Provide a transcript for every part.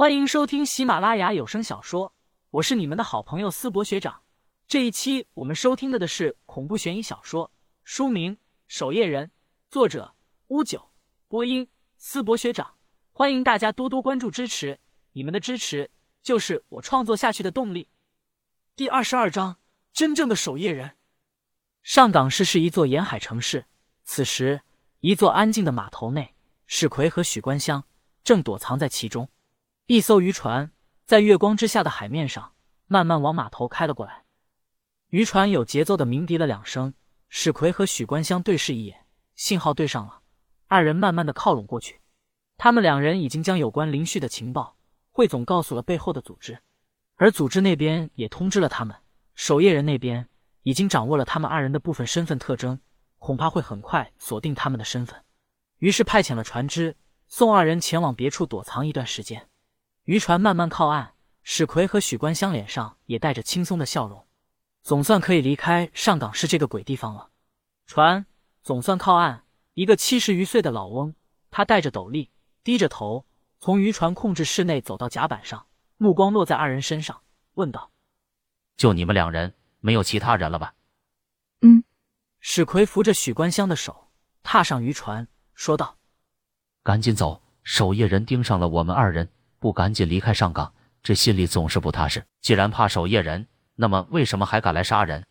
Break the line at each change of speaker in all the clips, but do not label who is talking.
欢迎收听喜马拉雅有声小说，我是你们的好朋友思博学长。这一期我们收听的的是恐怖悬疑小说，书名《守夜人》，作者乌九，播音思博学长。欢迎大家多多关注支持，你们的支持就是我创作下去的动力。第二十二章：真正的守夜人。上港市是一座沿海城市，此时一座安静的码头内，史奎和许关香正躲藏在其中。一艘渔船在月光之下的海面上慢慢往码头开了过来。渔船有节奏的鸣笛了两声，史奎和许关香对视一眼，信号对上了。二人慢慢的靠拢过去，他们两人已经将有关林旭的情报汇总告诉了背后的组织，而组织那边也通知了他们，守夜人那边已经掌握了他们二人的部分身份特征，恐怕会很快锁定他们的身份。于是派遣了船只送二人前往别处躲藏一段时间。渔船慢慢靠岸，史奎和许关香脸上也带着轻松的笑容，总算可以离开上港市这个鬼地方了。船总算靠岸，一个七十余岁的老翁，他戴着斗笠，低着头，从渔船控制室内走到甲板上，目光落在二人身上，问道：“
就你们两人，没有其他人了吧？”“
嗯。”
史奎扶着许关香的手，踏上渔船，说道：“
赶紧走，守夜人盯上了我们二人。”不赶紧离开上岗，这心里总是不踏实。既然怕守夜人，那么为什么还敢来杀人？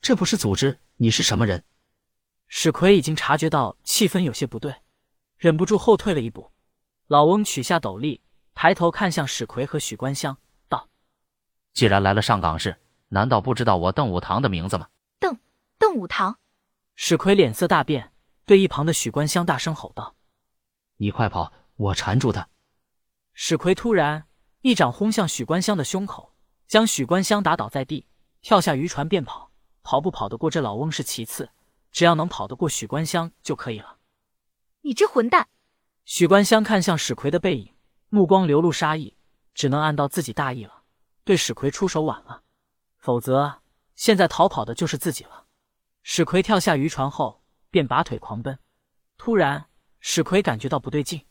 这不是组织，你是什么人？
史奎已经察觉到气氛有些不对，忍不住后退了一步。老翁取下斗笠，抬头看向史奎和许关香，道：“
既然来了上岗市，难道不知道我邓武堂的名字吗？”
邓邓武堂。
史奎脸色大变，对一旁的许关香大声吼道：“
你快跑，我缠住他！”
史奎突然一掌轰向许关香的胸口，将许关香打倒在地，跳下渔船便跑。跑不跑得过这老翁是其次，只要能跑得过许关香就可以了。
你这混蛋！
许关香看向史奎的背影，目光流露杀意，只能暗道自己大意了，对史奎出手晚了，否则现在逃跑的就是自己了。史奎跳下渔船后便拔腿狂奔。突然，史奎感觉到不对劲，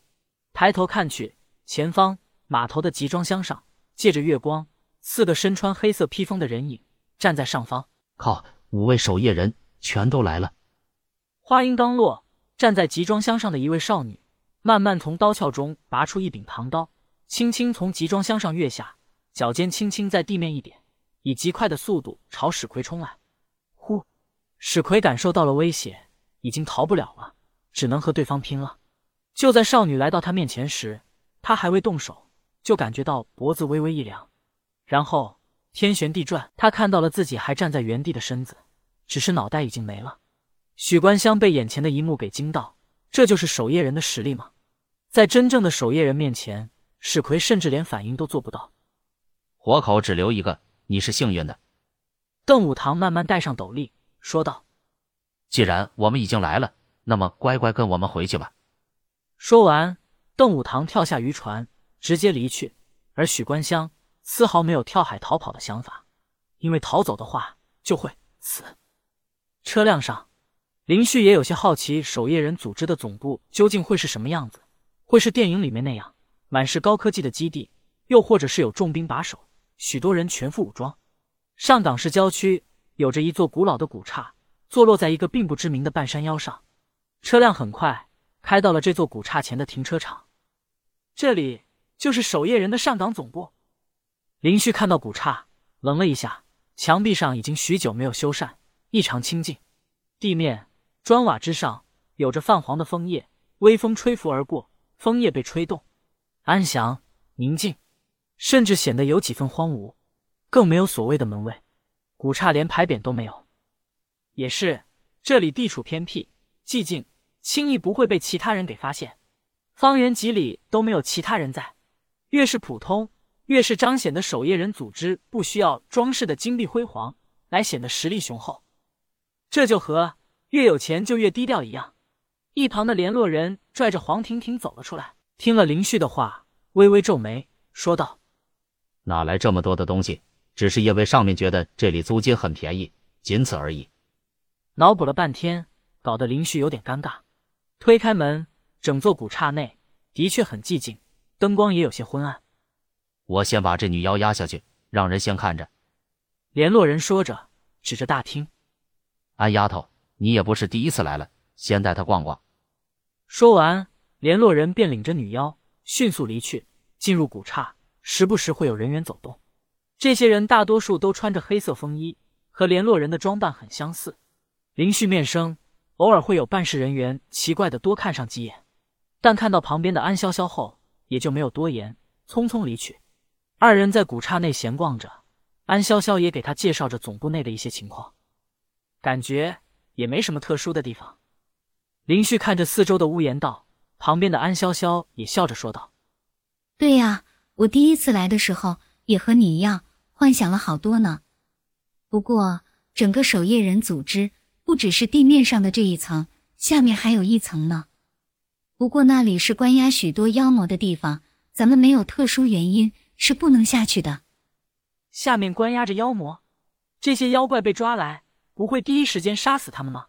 抬头看去。前方码头的集装箱上，借着月光，四个身穿黑色披风的人影站在上方。
靠，五位守夜人全都来了！
话音刚落，站在集装箱上的一位少女慢慢从刀鞘中拔出一柄唐刀，轻轻从集装箱上跃下，脚尖轻轻在地面一点，以极快的速度朝史奎冲来。呼！史奎感受到了威胁，已经逃不了了，只能和对方拼了。就在少女来到他面前时，他还未动手，就感觉到脖子微微一凉，然后天旋地转，他看到了自己还站在原地的身子，只是脑袋已经没了。许关香被眼前的一幕给惊到，这就是守夜人的实力吗？在真正的守夜人面前，史奎甚至连反应都做不到。
活口只留一个，你是幸运的。
邓武堂慢慢戴上斗笠，说道：“
既然我们已经来了，那么乖乖跟我们回去吧。”
说完。邓武堂跳下渔船，直接离去，而许关香丝毫没有跳海逃跑的想法，因为逃走的话就会死。车辆上，林旭也有些好奇，守夜人组织的总部究竟会是什么样子？会是电影里面那样，满是高科技的基地，又或者是有重兵把守，许多人全副武装？上港市郊区有着一座古老的古刹，坐落在一个并不知名的半山腰上。车辆很快。开到了这座古刹前的停车场，这里就是守夜人的上岗总部。林旭看到古刹，愣了一下，墙壁上已经许久没有修缮，异常清静。地面砖瓦之上有着泛黄的枫叶，微风吹拂而过，枫叶被吹动，安详宁静，甚至显得有几分荒芜，更没有所谓的门卫。古刹连牌匾都没有，也是这里地处偏僻，寂静。轻易不会被其他人给发现，方圆几里都没有其他人在。越是普通，越是彰显的守夜人组织不需要装饰的金碧辉煌来显得实力雄厚。这就和越有钱就越低调一样。一旁的联络人拽着黄婷婷走了出来，听了林旭的话，微微皱眉，说道：“
哪来这么多的东西？只是因为上面觉得这里租金很便宜，仅此而已。”
脑补了半天，搞得林旭有点尴尬。推开门，整座古刹内的确很寂静，灯光也有些昏暗。
我先把这女妖压下去，让人先看着。
联络人说着，指着大厅。
安丫头，你也不是第一次来了，先带她逛逛。
说完，联络人便领着女妖迅速离去，进入古刹。时不时会有人员走动，这些人大多数都穿着黑色风衣，和联络人的装扮很相似。林旭面生，偶尔会有办事人员奇怪的多看上几眼，但看到旁边的安潇潇后，也就没有多言，匆匆离去。二人在古刹内闲逛着，安潇潇也给他介绍着总部内的一些情况，感觉也没什么特殊的地方。林旭看着四周的屋檐道，旁边的安潇潇也笑着说道：“
对呀。”我第一次来的时候也和你一样幻想了好多呢，不过整个守夜人组织不只是地面上的这一层，下面还有一层呢。不过那里是关押许多妖魔的地方，咱们没有特殊原因是不能下去的。
下面关押着妖魔，这些妖怪被抓来，不会第一时间杀死他们吗？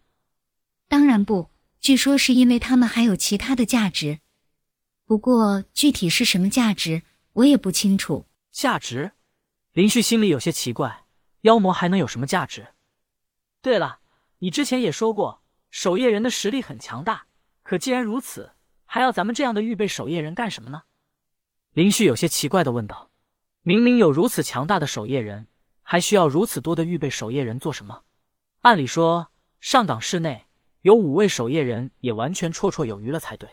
当然不，据说是因为他们还有其他的价值，不过具体是什么价值？我也不清楚
价值，林旭心里有些奇怪，妖魔还能有什么价值？对了，你之前也说过守夜人的实力很强大，可既然如此，还要咱们这样的预备守夜人干什么呢？林旭有些奇怪的问道：“明明有如此强大的守夜人，还需要如此多的预备守夜人做什么？按理说，上港市内有五位守夜人也完全绰绰有余了才对。”